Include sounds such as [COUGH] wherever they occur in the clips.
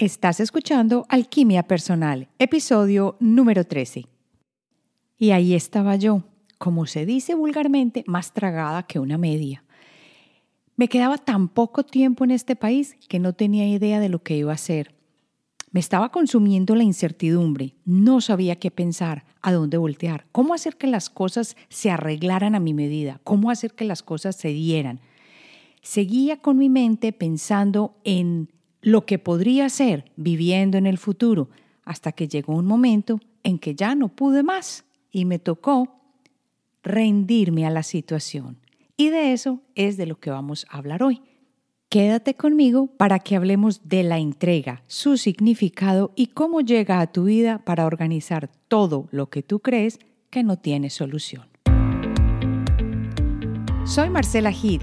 Estás escuchando Alquimia Personal, episodio número 13. Y ahí estaba yo, como se dice vulgarmente, más tragada que una media. Me quedaba tan poco tiempo en este país que no tenía idea de lo que iba a hacer. Me estaba consumiendo la incertidumbre, no sabía qué pensar, a dónde voltear, cómo hacer que las cosas se arreglaran a mi medida, cómo hacer que las cosas se dieran. Seguía con mi mente pensando en lo que podría ser viviendo en el futuro, hasta que llegó un momento en que ya no pude más y me tocó rendirme a la situación. Y de eso es de lo que vamos a hablar hoy. Quédate conmigo para que hablemos de la entrega, su significado y cómo llega a tu vida para organizar todo lo que tú crees que no tiene solución. Soy Marcela Gil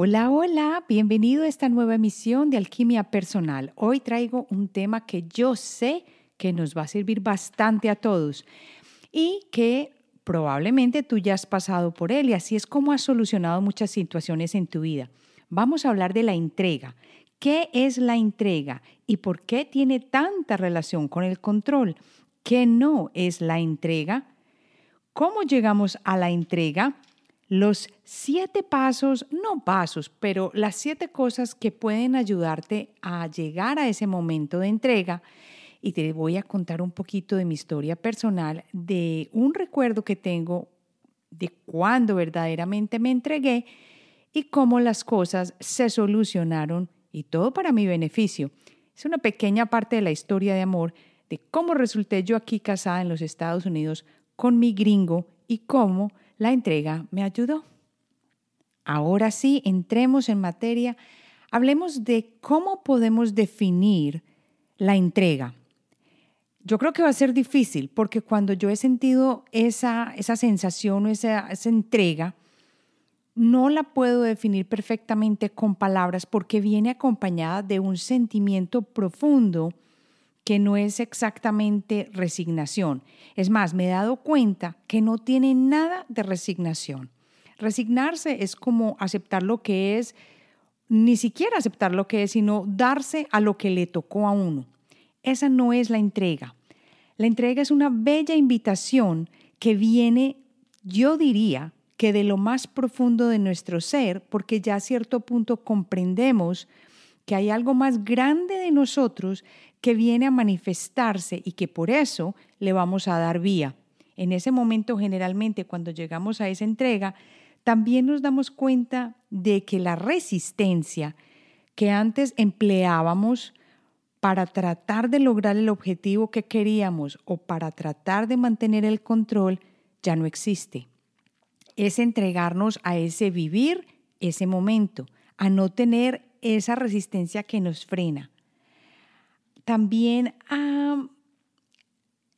Hola, hola, bienvenido a esta nueva emisión de Alquimia Personal. Hoy traigo un tema que yo sé que nos va a servir bastante a todos y que probablemente tú ya has pasado por él y así es como has solucionado muchas situaciones en tu vida. Vamos a hablar de la entrega. ¿Qué es la entrega y por qué tiene tanta relación con el control? ¿Qué no es la entrega? ¿Cómo llegamos a la entrega? Los siete pasos, no pasos, pero las siete cosas que pueden ayudarte a llegar a ese momento de entrega. Y te voy a contar un poquito de mi historia personal, de un recuerdo que tengo de cuando verdaderamente me entregué y cómo las cosas se solucionaron y todo para mi beneficio. Es una pequeña parte de la historia de amor de cómo resulté yo aquí casada en los Estados Unidos con mi gringo y cómo la entrega me ayudó. Ahora sí, entremos en materia. Hablemos de cómo podemos definir la entrega. Yo creo que va a ser difícil porque cuando yo he sentido esa, esa sensación o esa, esa entrega, no la puedo definir perfectamente con palabras porque viene acompañada de un sentimiento profundo que no es exactamente resignación. Es más, me he dado cuenta que no tiene nada de resignación. Resignarse es como aceptar lo que es, ni siquiera aceptar lo que es, sino darse a lo que le tocó a uno. Esa no es la entrega. La entrega es una bella invitación que viene, yo diría, que de lo más profundo de nuestro ser, porque ya a cierto punto comprendemos que hay algo más grande de nosotros que viene a manifestarse y que por eso le vamos a dar vía. En ese momento, generalmente, cuando llegamos a esa entrega, también nos damos cuenta de que la resistencia que antes empleábamos para tratar de lograr el objetivo que queríamos o para tratar de mantener el control ya no existe. Es entregarnos a ese vivir ese momento, a no tener esa resistencia que nos frena. También a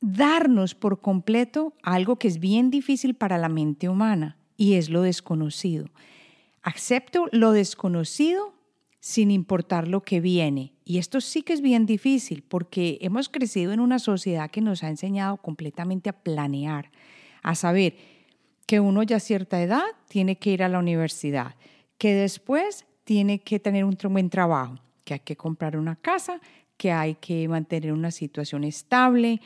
darnos por completo algo que es bien difícil para la mente humana y es lo desconocido. Acepto lo desconocido sin importar lo que viene. Y esto sí que es bien difícil porque hemos crecido en una sociedad que nos ha enseñado completamente a planear, a saber que uno ya a cierta edad tiene que ir a la universidad, que después tiene que tener un buen trabajo, que hay que comprar una casa, que hay que mantener una situación estable.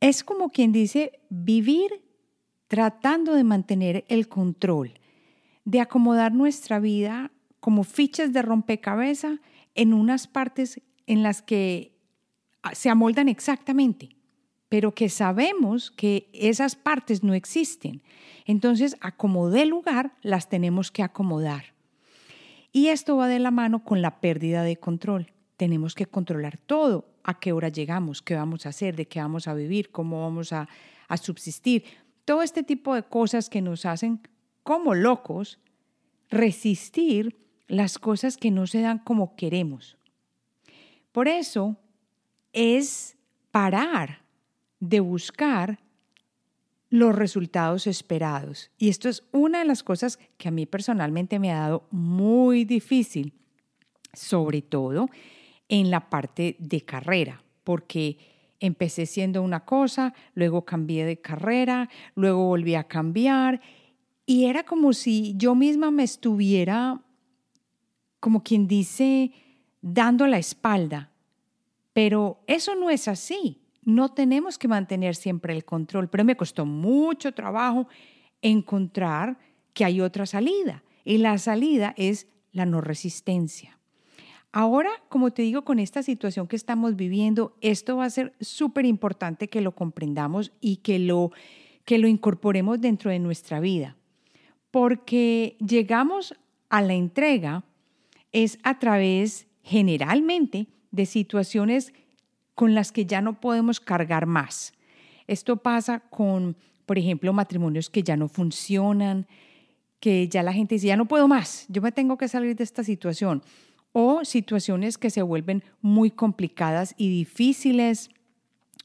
Es como quien dice vivir tratando de mantener el control, de acomodar nuestra vida como fichas de rompecabezas en unas partes en las que se amoldan exactamente, pero que sabemos que esas partes no existen. Entonces, a como dé lugar, las tenemos que acomodar. Y esto va de la mano con la pérdida de control. Tenemos que controlar todo, a qué hora llegamos, qué vamos a hacer, de qué vamos a vivir, cómo vamos a, subsistir. Todo este tipo de cosas que nos hacen como locos resistir las cosas que no se dan como queremos. Por eso es parar de buscar los resultados esperados. Y esto es una de las cosas que a mí personalmente me ha dado muy difícil, sobre todo en la parte de carrera, porque empecé siendo una cosa, luego cambié de carrera, luego volví a cambiar y era como si yo misma me estuviera, como quien dice, dando la espalda. Pero eso no es así. No tenemos que mantener siempre el control, pero me costó mucho trabajo encontrar que hay otra salida. Y la salida es la no resistencia. Ahora, como te digo, con esta situación que estamos viviendo, esto va a ser súper importante que lo comprendamos y que lo, que lo incorporemos dentro de nuestra vida. Porque llegamos a la entrega es a través generalmente de situaciones con las que ya no podemos cargar más. Esto pasa con, por ejemplo, matrimonios que ya no funcionan, que ya la gente dice, ya no puedo más, yo me tengo que salir de esta situación o situaciones que se vuelven muy complicadas y difíciles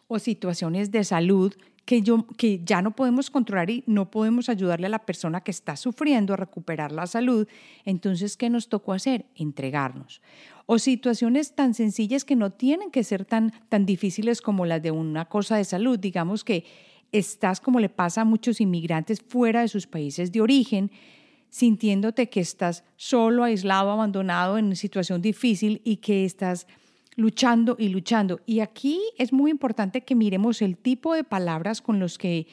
o situaciones de salud que, yo, que ya no podemos controlar y no podemos ayudarle a la persona que está sufriendo a recuperar la salud. Entonces, ¿qué nos tocó hacer? Entregarnos. O situaciones tan sencillas que no tienen que ser tan, tan difíciles como las de una cosa de salud. Digamos que estás como le pasa a muchos inmigrantes fuera de sus países de origen, sintiéndote que estás solo, aislado, abandonado en una situación difícil y que estás luchando y luchando. Y aquí es muy importante que miremos el tipo de palabras con los que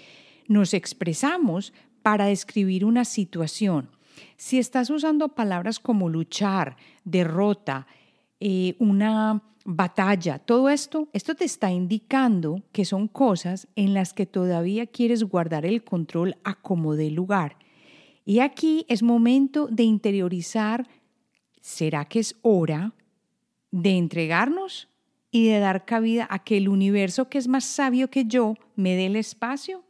nos expresamos para describir una situación. Si estás usando palabras como luchar, derrota, eh, una batalla, todo esto, esto te está indicando que son cosas en las que todavía quieres guardar el control a como dé lugar y aquí es momento de interiorizar, ¿será que es hora de entregarnos y de dar cabida a que el universo que es más sabio que yo me dé el espacio?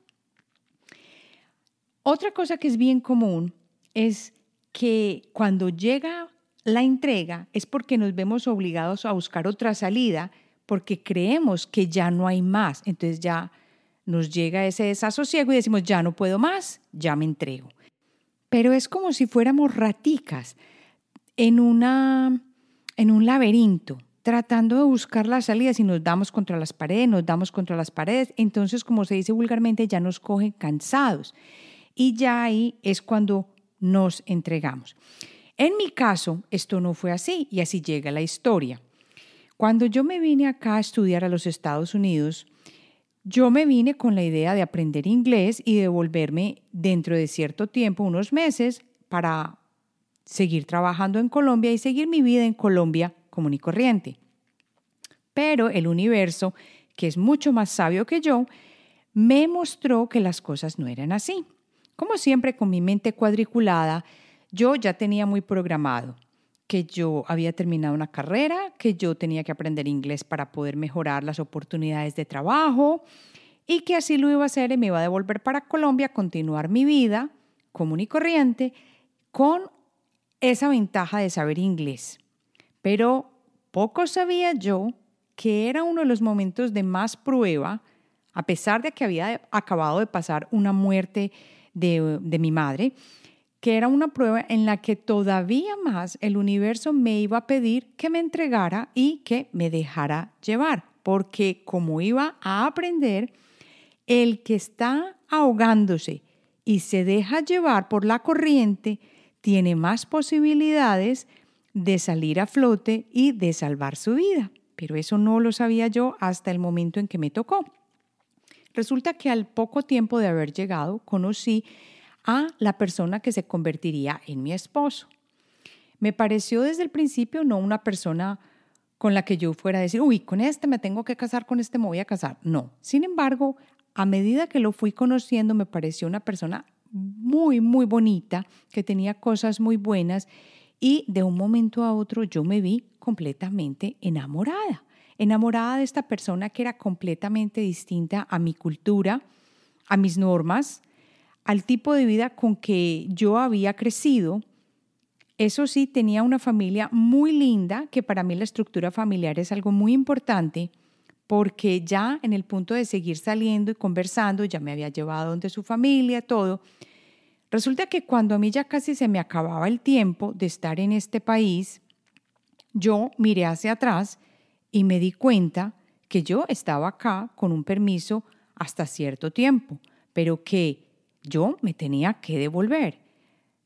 Otra cosa que es bien común es que cuando llega la entrega es porque nos vemos obligados a buscar otra salida porque creemos que ya no hay más. Entonces ya nos llega ese desasosiego y decimos, ya no puedo más, ya me entrego pero es como si fuéramos raticas en, una, en un laberinto, tratando de buscar la salida. Si nos damos contra las paredes, nos damos contra las paredes, entonces, como se dice vulgarmente, ya nos cogen cansados. Y ya ahí es cuando nos entregamos. En mi caso, esto no fue así y así llega la historia. Cuando yo me vine acá a estudiar a los Estados Unidos, yo me vine con la idea de aprender inglés y de volverme dentro de cierto tiempo, unos meses, para seguir trabajando en Colombia y seguir mi vida en Colombia común y corriente. Pero el universo, que es mucho más sabio que yo, me mostró que las cosas no eran así. Como siempre, con mi mente cuadriculada, yo ya tenía muy programado que yo había terminado una carrera, que yo tenía que aprender inglés para poder mejorar las oportunidades de trabajo y que así lo iba a hacer y me iba a devolver para Colombia a continuar mi vida común y corriente con esa ventaja de saber inglés. Pero poco sabía yo que era uno de los momentos de más prueba, a pesar de que había acabado de pasar una muerte de, de mi madre, que era una prueba en la que todavía más el universo me iba a pedir que me entregara y que me dejara llevar, porque como iba a aprender, el que está ahogándose y se deja llevar por la corriente tiene más posibilidades de salir a flote y de salvar su vida. Pero eso no lo sabía yo hasta el momento en que me tocó. Resulta que al poco tiempo de haber llegado conocí a la persona que se convertiría en mi esposo. Me pareció desde el principio no una persona con la que yo fuera a decir, uy, con este me tengo que casar, con este me voy a casar. No. Sin embargo, a medida que lo fui conociendo, me pareció una persona muy, muy bonita, que tenía cosas muy buenas y de un momento a otro yo me vi completamente enamorada. Enamorada de esta persona que era completamente distinta a mi cultura, a mis normas, al tipo de vida con que yo había crecido. Eso sí, tenía una familia muy linda, que para mí la estructura familiar es algo muy importante, porque ya en el punto de seguir saliendo y conversando, ya me había llevado donde su familia, todo. Resulta que cuando a mí ya casi se me acababa el tiempo de estar en este país, yo miré hacia atrás y me di cuenta que yo estaba acá con un permiso hasta cierto tiempo, pero que yo me tenía que devolver.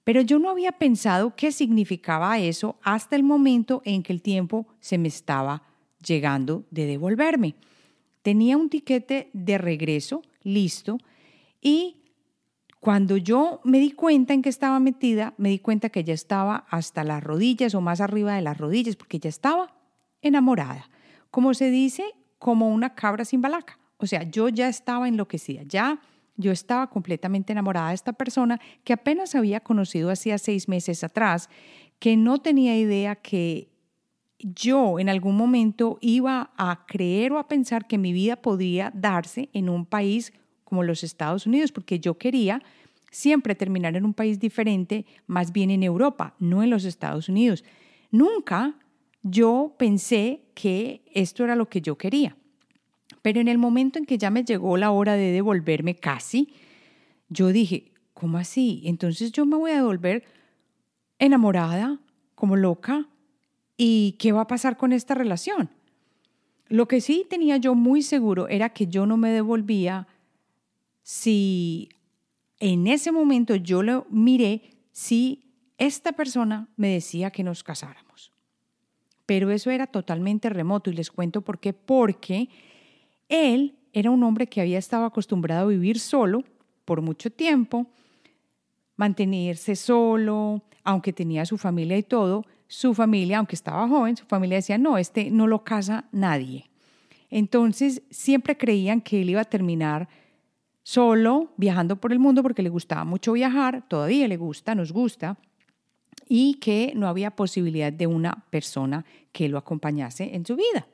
Pero yo no había pensado qué significaba eso hasta el momento en que el tiempo se me estaba llegando de devolverme. Tenía un tiquete de regreso listo y cuando yo me di cuenta en que estaba metida, me di cuenta que ya estaba hasta las rodillas o más arriba de las rodillas, porque ya estaba enamorada. Como se dice, como una cabra sin balaca. O sea, yo ya estaba enloquecida, ya yo estaba completamente enamorada de esta persona que apenas había conocido hacía seis meses atrás, que no tenía idea que yo en algún momento iba a creer o a pensar que mi vida podría darse en un país como los Estados Unidos, porque yo quería siempre terminar en un país diferente, más bien en Europa, no en los Estados Unidos. Nunca yo pensé que esto era lo que yo quería. Pero en el momento en que ya me llegó la hora de devolverme casi, yo dije, ¿cómo así? Entonces yo me voy a devolver enamorada, como loca, ¿y qué va a pasar con esta relación? Lo que sí tenía yo muy seguro era que yo no me devolvía si en ese momento yo lo miré si esta persona me decía que nos casáramos. Pero eso era totalmente remoto y les cuento por qué. Porque él era un hombre que había estado acostumbrado a vivir solo por mucho tiempo, mantenerse solo, aunque tenía su familia y todo, su familia, aunque estaba joven, su familia decía, no, este no lo casa nadie. Entonces siempre creían que él iba a terminar solo, viajando por el mundo porque le gustaba mucho viajar, todavía le gusta, nos gusta, y que no había posibilidad de una persona que lo acompañase en su vida.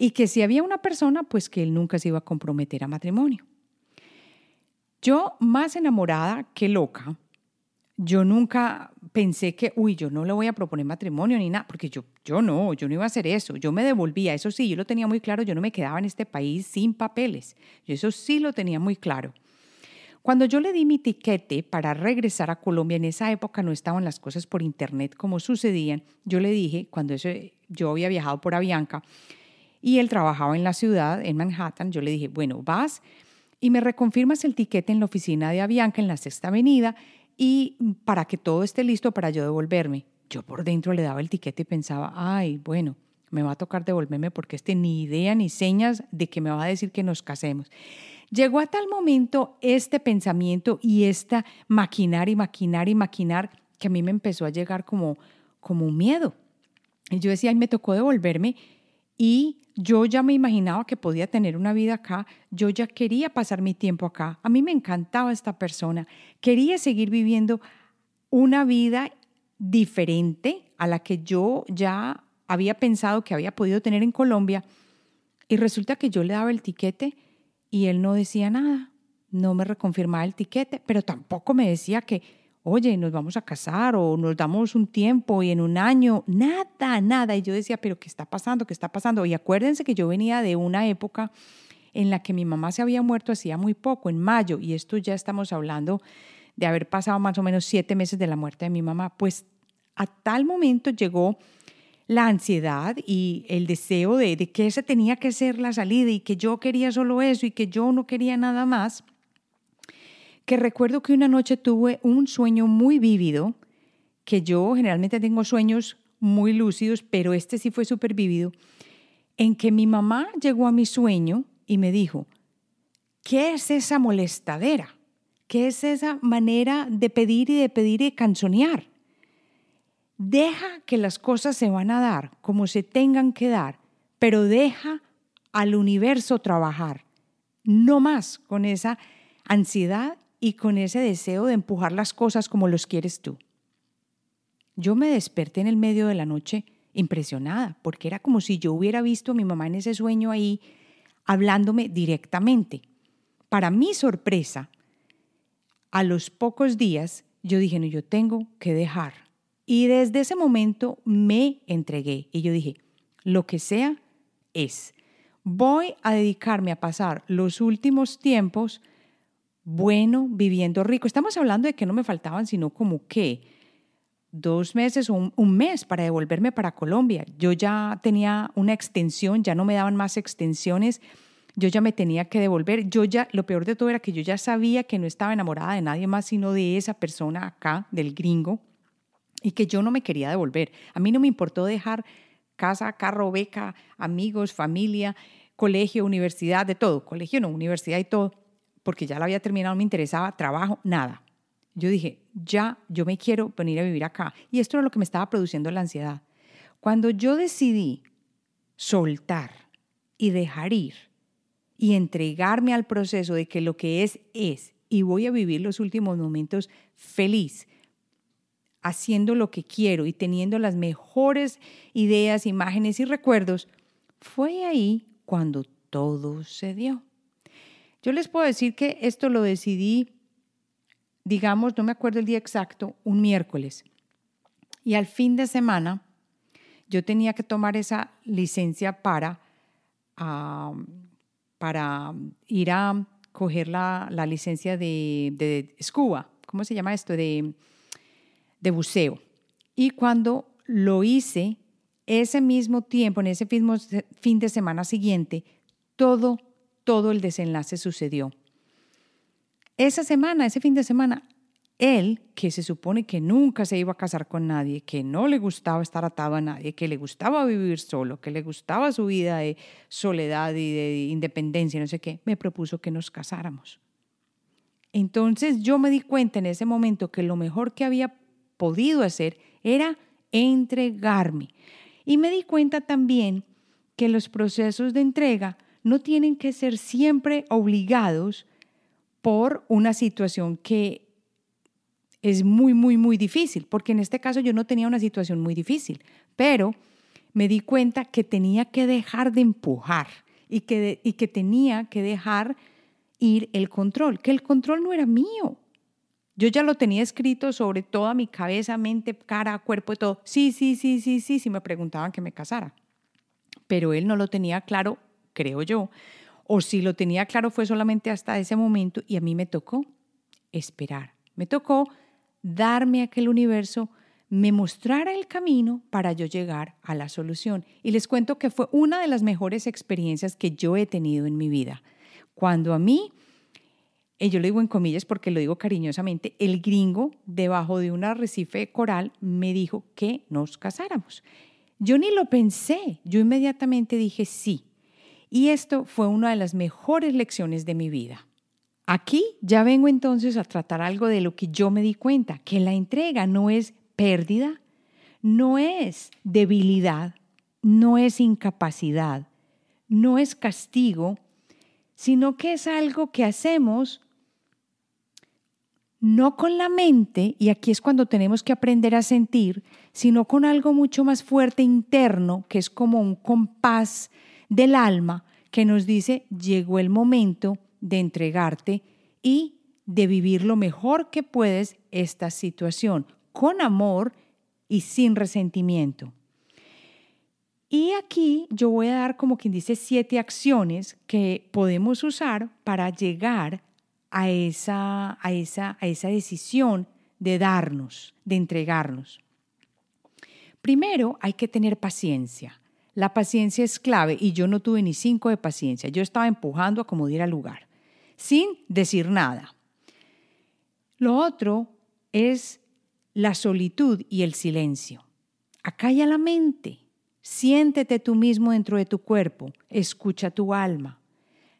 Y que si había una persona, pues que él nunca se iba a comprometer a matrimonio. Yo, más enamorada que loca, yo nunca pensé que, uy, yo no le voy a proponer matrimonio ni nada, porque yo, yo no, yo no iba a hacer eso, yo me devolvía, eso sí, yo lo tenía muy claro, yo no me quedaba en este país sin papeles, yo eso sí lo tenía muy claro. Cuando yo le di mi tiquete para regresar a Colombia, en esa época no estaban las cosas por internet como sucedían, yo le dije, cuando eso, yo había viajado por Avianca y él trabajaba en la ciudad, en Manhattan, yo le dije, bueno, vas y me reconfirmas el tiquete en la oficina de Avianca en la Sexta Avenida y para que todo esté listo para yo devolverme. Yo por dentro le daba el tiquete y pensaba, ay, bueno, me va a tocar devolverme porque este ni idea ni señas de que me va a decir que nos casemos. Llegó a tal momento este pensamiento y esta maquinar y maquinar y maquinar que a mí me empezó a llegar como, como un miedo. Y yo decía, ay, me tocó devolverme y yo ya me imaginaba que podía tener una vida acá, yo ya quería pasar mi tiempo acá, a mí me encantaba esta persona, quería seguir viviendo una vida diferente a la que yo ya había pensado que había podido tener en Colombia. Y resulta que yo le daba el tiquete y él no decía nada, no me reconfirmaba el tiquete, pero tampoco me decía que oye, nos vamos a casar o nos damos un tiempo y en un año, nada, nada. Y yo decía, pero ¿qué está pasando? ¿Qué está pasando? Y acuérdense que yo venía de una época en la que mi mamá se había muerto hacía muy poco, en mayo, y esto ya estamos hablando de haber pasado más o menos siete meses de la muerte de mi mamá. Pues a tal momento llegó la ansiedad y el deseo de, de que esa tenía que ser la salida y que yo quería solo eso y que yo no quería nada más que recuerdo que una noche tuve un sueño muy vívido, que yo generalmente tengo sueños muy lúcidos, pero este sí fue súper vívido, en que mi mamá llegó a mi sueño y me dijo, ¿qué es esa molestadera? ¿Qué es esa manera de pedir y de pedir y canzonear? Deja que las cosas se van a dar como se tengan que dar, pero deja al universo trabajar, no más con esa ansiedad y con ese deseo de empujar las cosas como los quieres tú. Yo me desperté en el medio de la noche impresionada, porque era como si yo hubiera visto a mi mamá en ese sueño ahí hablándome directamente. Para mi sorpresa, a los pocos días yo dije, no, yo tengo que dejar. Y desde ese momento me entregué y yo dije, lo que sea es. voy a dedicarme a pasar los últimos tiempos bueno, viviendo rico. Estamos hablando de que no me faltaban sino como que dos meses o un, mes para devolverme para Colombia. Yo ya tenía una extensión, ya no me daban más extensiones, yo ya me tenía que devolver. Yo ya, lo peor de todo era que yo ya sabía que no estaba enamorada de nadie más sino de esa persona acá, del gringo, y que yo no me quería devolver. A mí no me importó dejar casa, carro, beca, amigos, familia, colegio, universidad, de todo, colegio no, universidad y todo, porque ya la había terminado, me interesaba, trabajo, nada. Yo dije, ya, yo me quiero venir a vivir acá. Y esto era lo que me estaba produciendo la ansiedad. Cuando yo decidí soltar y dejar ir y entregarme al proceso de que lo que es es y voy a vivir los últimos momentos feliz, haciendo lo que quiero y teniendo las mejores ideas, imágenes y recuerdos, fue ahí cuando todo se dio. Yo les puedo decir que esto lo decidí, digamos, no me acuerdo el día exacto, un miércoles. Y al fin de semana yo tenía que tomar esa licencia para, para ir a coger la, licencia de, de, scuba, ¿cómo se llama esto? De, de buceo. Y cuando lo hice, ese mismo tiempo, en ese mismo fin de semana siguiente, todo todo el desenlace sucedió. Esa semana, ese fin de semana, él, que se supone que nunca se iba a casar con nadie, que no le gustaba estar atado a nadie, que le gustaba vivir solo, que le gustaba su vida de soledad y de independencia, no sé qué, me propuso que nos casáramos. Entonces yo me di cuenta en ese momento que lo mejor que había podido hacer era entregarme. Y me di cuenta también que los procesos de entrega no tienen que ser siempre obligados por una situación que es muy, muy, muy difícil, porque en este caso yo no tenía una situación muy difícil, pero me di cuenta que tenía que dejar de empujar y que, y que tenía que dejar ir el control, que el control no era mío. Yo ya lo tenía escrito sobre toda mi cabeza, mente, cara, cuerpo y todo. Sí, sí, sí, sí, sí, sí me preguntaban que me casara. Pero él no lo tenía claro creo yo. O si lo tenía claro fue solamente hasta ese momento y a mí me tocó esperar. Me tocó darme a que el universo me mostrara el camino para yo llegar a la solución. Y les cuento que fue una de las mejores experiencias que yo he tenido en mi vida. Cuando a mí, y yo lo digo en comillas porque lo digo cariñosamente, el gringo debajo de un arrecife coral me dijo que nos casáramos. Yo ni lo pensé, yo inmediatamente dije sí. Y esto fue una de las mejores lecciones de mi vida. Aquí ya vengo entonces a tratar algo de lo que yo me di cuenta, que la entrega no es pérdida, no es debilidad, no es incapacidad, no es castigo, sino que es algo que hacemos no con la mente, y aquí es cuando tenemos que aprender a sentir, sino con algo mucho más fuerte interno, que es como un compás del alma que nos dice, llegó el momento de entregarte y de vivir lo mejor que puedes esta situación, con amor y sin resentimiento. Y aquí yo voy a dar como quien dice siete acciones que podemos usar para llegar a esa, a esa, a esa decisión de darnos, de entregarnos. Primero hay que tener paciencia. La paciencia es clave y yo no tuve ni cinco de paciencia. Yo estaba empujando a como diera lugar, sin decir nada. Lo otro es la solitud y el silencio. Acalla la mente. Siéntete tú mismo dentro de tu cuerpo. Escucha tu alma.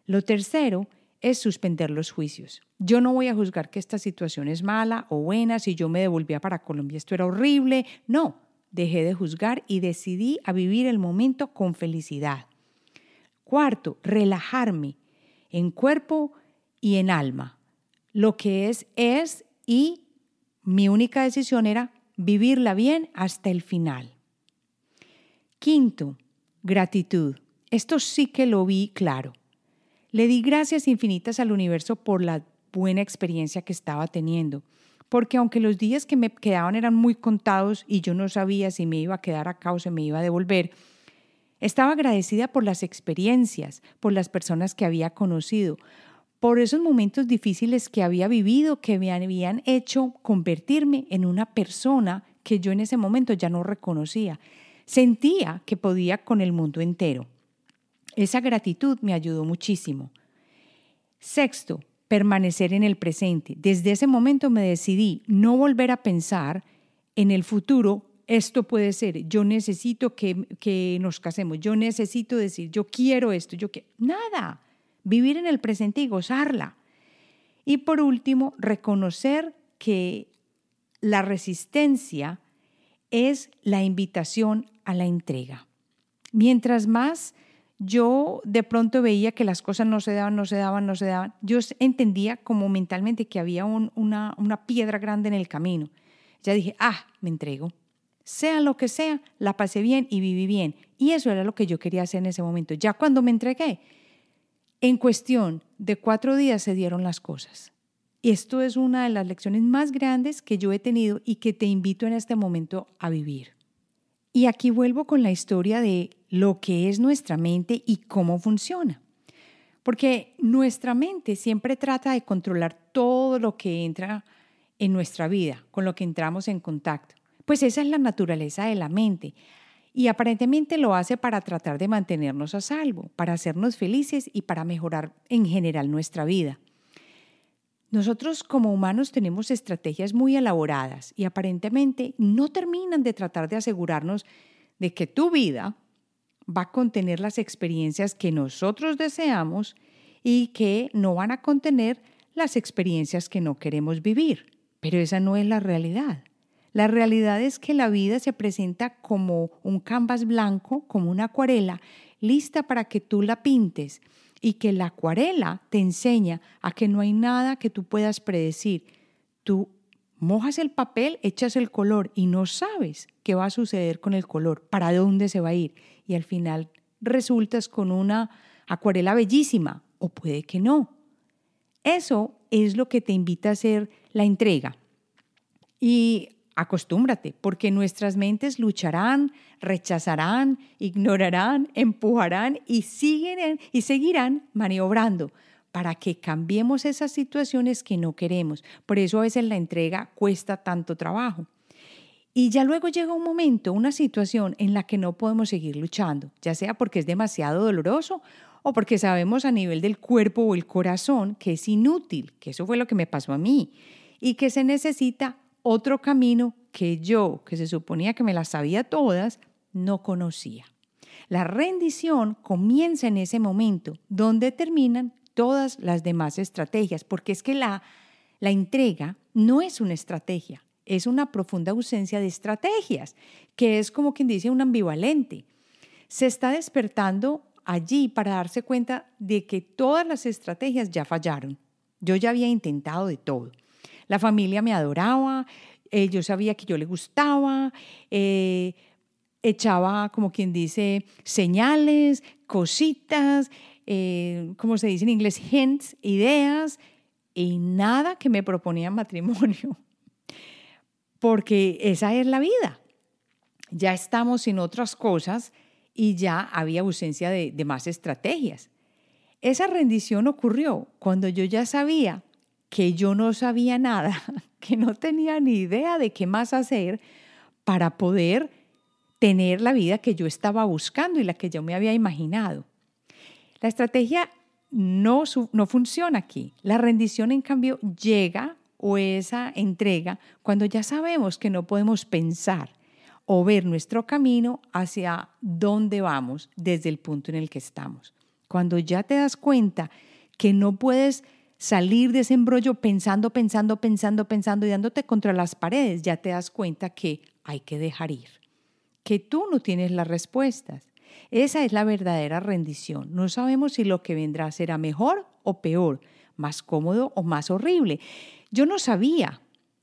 Lo tercero es suspender los juicios. Yo no voy a juzgar que esta situación es mala o buena, si yo me devolvía para Colombia esto era horrible. No, dejé de juzgar y decidí a vivir el momento con felicidad. Cuarto, relajarme en cuerpo y en alma. Lo que es es y mi única decisión era vivirla bien hasta el final. Quinto, gratitud. Esto sí que lo vi claro. Le di gracias infinitas al universo por la buena experiencia que estaba teniendo porque aunque los días que me quedaban eran muy contados y yo no sabía si me iba a quedar acá o se me iba a devolver, Estaba agradecida por las experiencias, por las personas que había conocido, por esos momentos difíciles que había vivido, que me habían hecho convertirme en una persona que yo en ese momento ya no reconocía. Sentía que podía con el mundo entero. Esa gratitud me ayudó muchísimo. Sexto, permanecer en el presente. Desde ese momento me decidí no volver a pensar en el futuro, esto puede ser, yo necesito que, que nos casemos, yo necesito decir, yo quiero esto, yo quiero... Nada vivir en el presente y gozarla. Y por último, reconocer que la resistencia es la invitación a la entrega. Mientras más yo de pronto veía que las cosas no se daban, no se daban, no se daban, yo entendía como mentalmente que había una, una piedra grande en el camino. Ya dije, ah, me entrego. Sea lo que sea, la pasé bien y viví bien. Y eso era lo que yo quería hacer en ese momento. Ya cuando me entregué, en cuestión de cuatro días se dieron las cosas. Esto es una de las lecciones más grandes que yo he tenido y que te invito en este momento a vivir. Y aquí vuelvo con la historia de lo que es nuestra mente y cómo funciona. Porque nuestra mente siempre trata de controlar todo lo que entra en nuestra vida, con lo que entramos en contacto. Pues esa es la naturaleza de la mente y aparentemente lo hace para tratar de mantenernos a salvo, para hacernos felices y para mejorar en general nuestra vida. Nosotros como humanos tenemos estrategias muy elaboradas y aparentemente no terminan de tratar de asegurarnos de que tu vida va a contener las experiencias que nosotros deseamos y que no van a contener las experiencias que no queremos vivir. Pero esa no es la realidad. La realidad es que la vida se presenta como un canvas blanco, como una acuarela, lista para que tú la pintes y que la acuarela te enseña a que no hay nada que tú puedas predecir. Tú mojas el papel, echas el color y no sabes qué va a suceder con el color, para dónde se va a ir. Y al final resultas con una acuarela bellísima o puede que no. Eso es lo que te invita a hacer la entrega. Y Acostúmbrate, porque nuestras mentes lucharán, rechazarán, ignorarán, empujarán y, siguen, y seguirán maniobrando para que cambiemos esas situaciones que no queremos. Por eso a veces la entrega cuesta tanto trabajo. Y ya luego llega un momento, una situación en la que no podemos seguir luchando, ya sea porque es demasiado doloroso o porque sabemos a nivel del cuerpo o el corazón que es inútil, que eso fue lo que me pasó a mí, y que se necesita otro camino que yo, que se suponía que me las sabía todas, no conocía. La rendición comienza en ese momento, donde terminan todas las demás estrategias, porque es que la, la entrega no es una estrategia, es una profunda ausencia de estrategias, que es como quien dice un ambivalente. Se está despertando allí para darse cuenta de que todas las estrategias ya fallaron. Yo ya había intentado de todo. La familia me adoraba, eh, yo sabía que yo le gustaba, eh, echaba, como quien dice, señales, cositas, eh, como se dice en inglés, hints, ideas, y nada que me proponía matrimonio, [LAUGHS] porque esa es la vida. Ya estamos en otras cosas y ya había ausencia de más estrategias. Esa rendición ocurrió cuando yo ya sabía que yo no sabía nada, [LAUGHS] que no tenía ni idea de qué más hacer para poder tener la vida que yo estaba buscando y la que yo me había imaginado. La estrategia no, no funciona aquí. La rendición, en cambio, llega o esa entrega cuando ya sabemos que no podemos pensar o ver nuestro camino hacia dónde vamos desde el punto en el que estamos. Cuando ya te das cuenta que no puedes salir de ese embrollo pensando, pensando, pensando, pensando y dándote contra las paredes, ya te das cuenta que hay que dejar ir, que tú no tienes las respuestas. Esa es la verdadera rendición. No sabemos si lo que vendrá será mejor o peor, más cómodo o más horrible. Yo no sabía,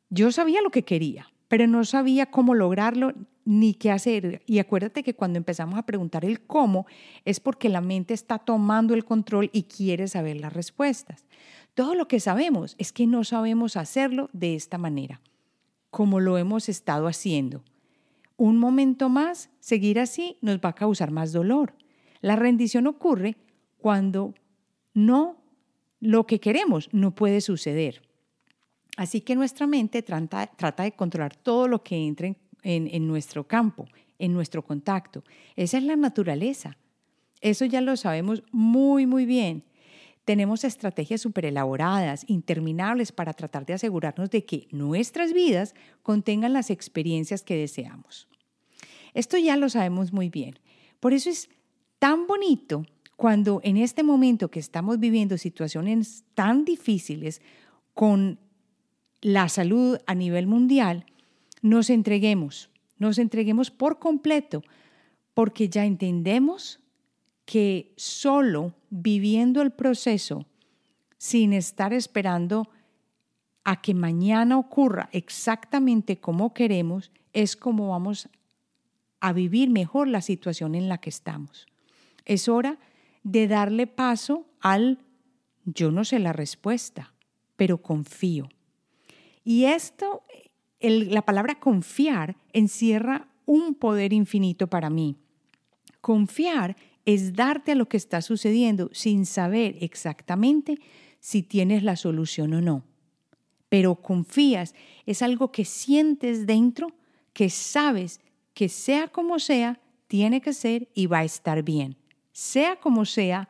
yo sabía lo que quería, pero no sabía cómo lograrlo ni qué hacer. Y acuérdate que cuando empezamos a preguntar el cómo es porque la mente está tomando el control y quiere saber las respuestas. Todo lo que sabemos es que no sabemos hacerlo de esta manera, como lo hemos estado haciendo. Un momento más, seguir así nos va a causar más dolor. La rendición ocurre cuando no lo que queremos no puede suceder. Así que nuestra mente trata, de controlar todo lo que entre en nuestro campo, en nuestro contacto. Esa es la naturaleza. Eso ya lo sabemos muy, muy bien. Tenemos estrategias súper elaboradas, interminables para tratar de asegurarnos de que nuestras vidas contengan las experiencias que deseamos. Esto ya lo sabemos muy bien. Por eso es tan bonito cuando en este momento que estamos viviendo situaciones tan difíciles con la salud a nivel mundial, nos entreguemos, nos entreguemos por completo, porque ya entendemos que solo viviendo el proceso, sin estar esperando a que mañana ocurra exactamente como queremos, es como vamos a vivir mejor la situación en la que estamos. Es hora de darle paso al yo no sé la respuesta, pero confío. Y esto, la palabra confiar encierra un poder infinito para mí. Confiar es darte a lo que está sucediendo sin saber exactamente si tienes la solución o no. Pero confías, es algo que sientes dentro, que sabes que sea como sea, tiene que ser y va a estar bien, sea como sea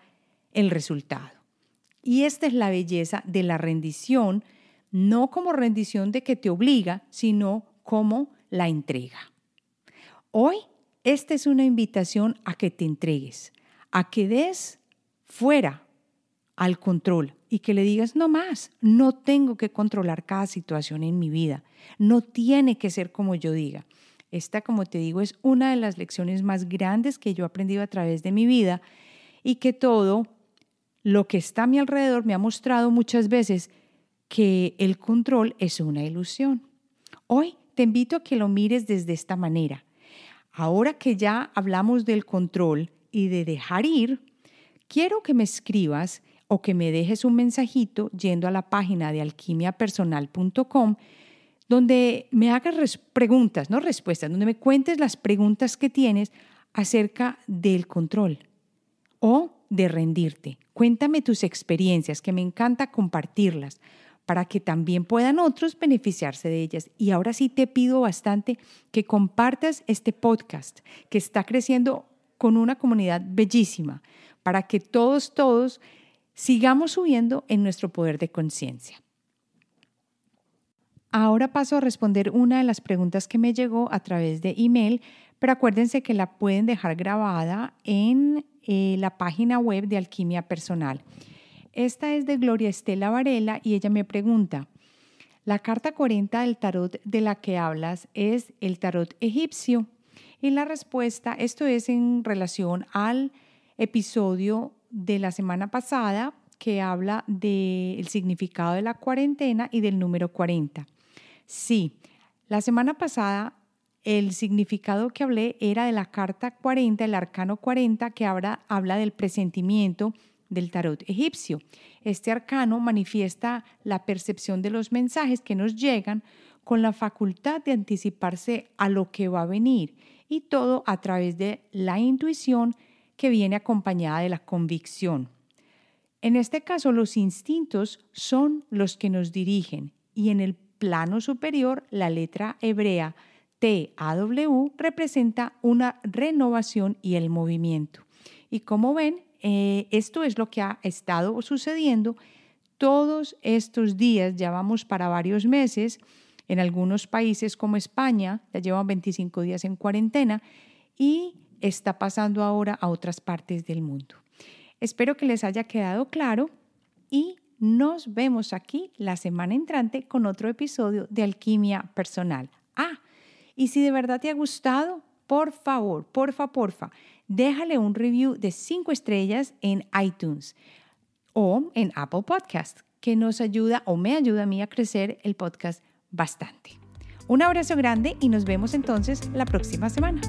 el resultado. Y esta es la belleza de la rendición, no como rendición de que te obliga, sino como la entrega. Hoy esta es una invitación a que te entregues, a que des fuera al control y que le digas, no más, no tengo que controlar cada situación en mi vida, no tiene que ser como yo diga. Esta, como te digo, es una de las lecciones más grandes que yo he aprendido a través de mi vida y que todo lo que está a mi alrededor me ha mostrado muchas veces que el control es una ilusión. Hoy te invito a que lo mires desde esta manera. Ahora que ya hablamos del control y de dejar ir, quiero que me escribas o que me dejes un mensajito yendo a la página de alquimiapersonal.com donde me hagas preguntas, no respuestas, donde me cuentes las preguntas que tienes acerca del control o de rendirte. Cuéntame tus experiencias, que me encanta compartirlas para que también puedan otros beneficiarse de ellas. Y ahora sí te pido bastante que compartas este podcast que está creciendo con una comunidad bellísima para que todos, todos sigamos subiendo en nuestro poder de conciencia. Ahora paso a responder una de las preguntas que me llegó a través de email, pero acuérdense que la pueden dejar grabada en eh, la página web de Alquimia Personal. Esta es de Gloria Estela Varela y ella me pregunta, la carta 40 del tarot de la que hablas es el tarot egipcio. Y la respuesta, esto es en relación al episodio de la semana pasada que habla del significado de la cuarentena y del número 40. Sí, la semana pasada el significado que hablé era de la carta 40, el arcano 40, que habla, habla del presentimiento del tarot egipcio. Este arcano manifiesta la percepción de los mensajes que nos llegan con la facultad de anticiparse a lo que va a venir y todo a través de la intuición que viene acompañada de la convicción. En este caso, los instintos son los que nos dirigen y en el plano superior, la letra hebrea TAW representa una renovación y el movimiento. Y como ven, eh, esto es lo que ha estado sucediendo todos estos días, ya vamos para varios meses, en algunos países como España ya llevan 25 días en cuarentena y está pasando ahora a otras partes del mundo. Espero que les haya quedado claro y nos vemos aquí la semana entrante con otro episodio de Alquimia Personal. Ah, y si de verdad te ha gustado, por favor, porfa, porfa, déjale un review de cinco estrellas en iTunes o en Apple Podcast, que nos ayuda o me ayuda a mí a crecer el podcast bastante. Un abrazo grande y nos vemos entonces la próxima semana.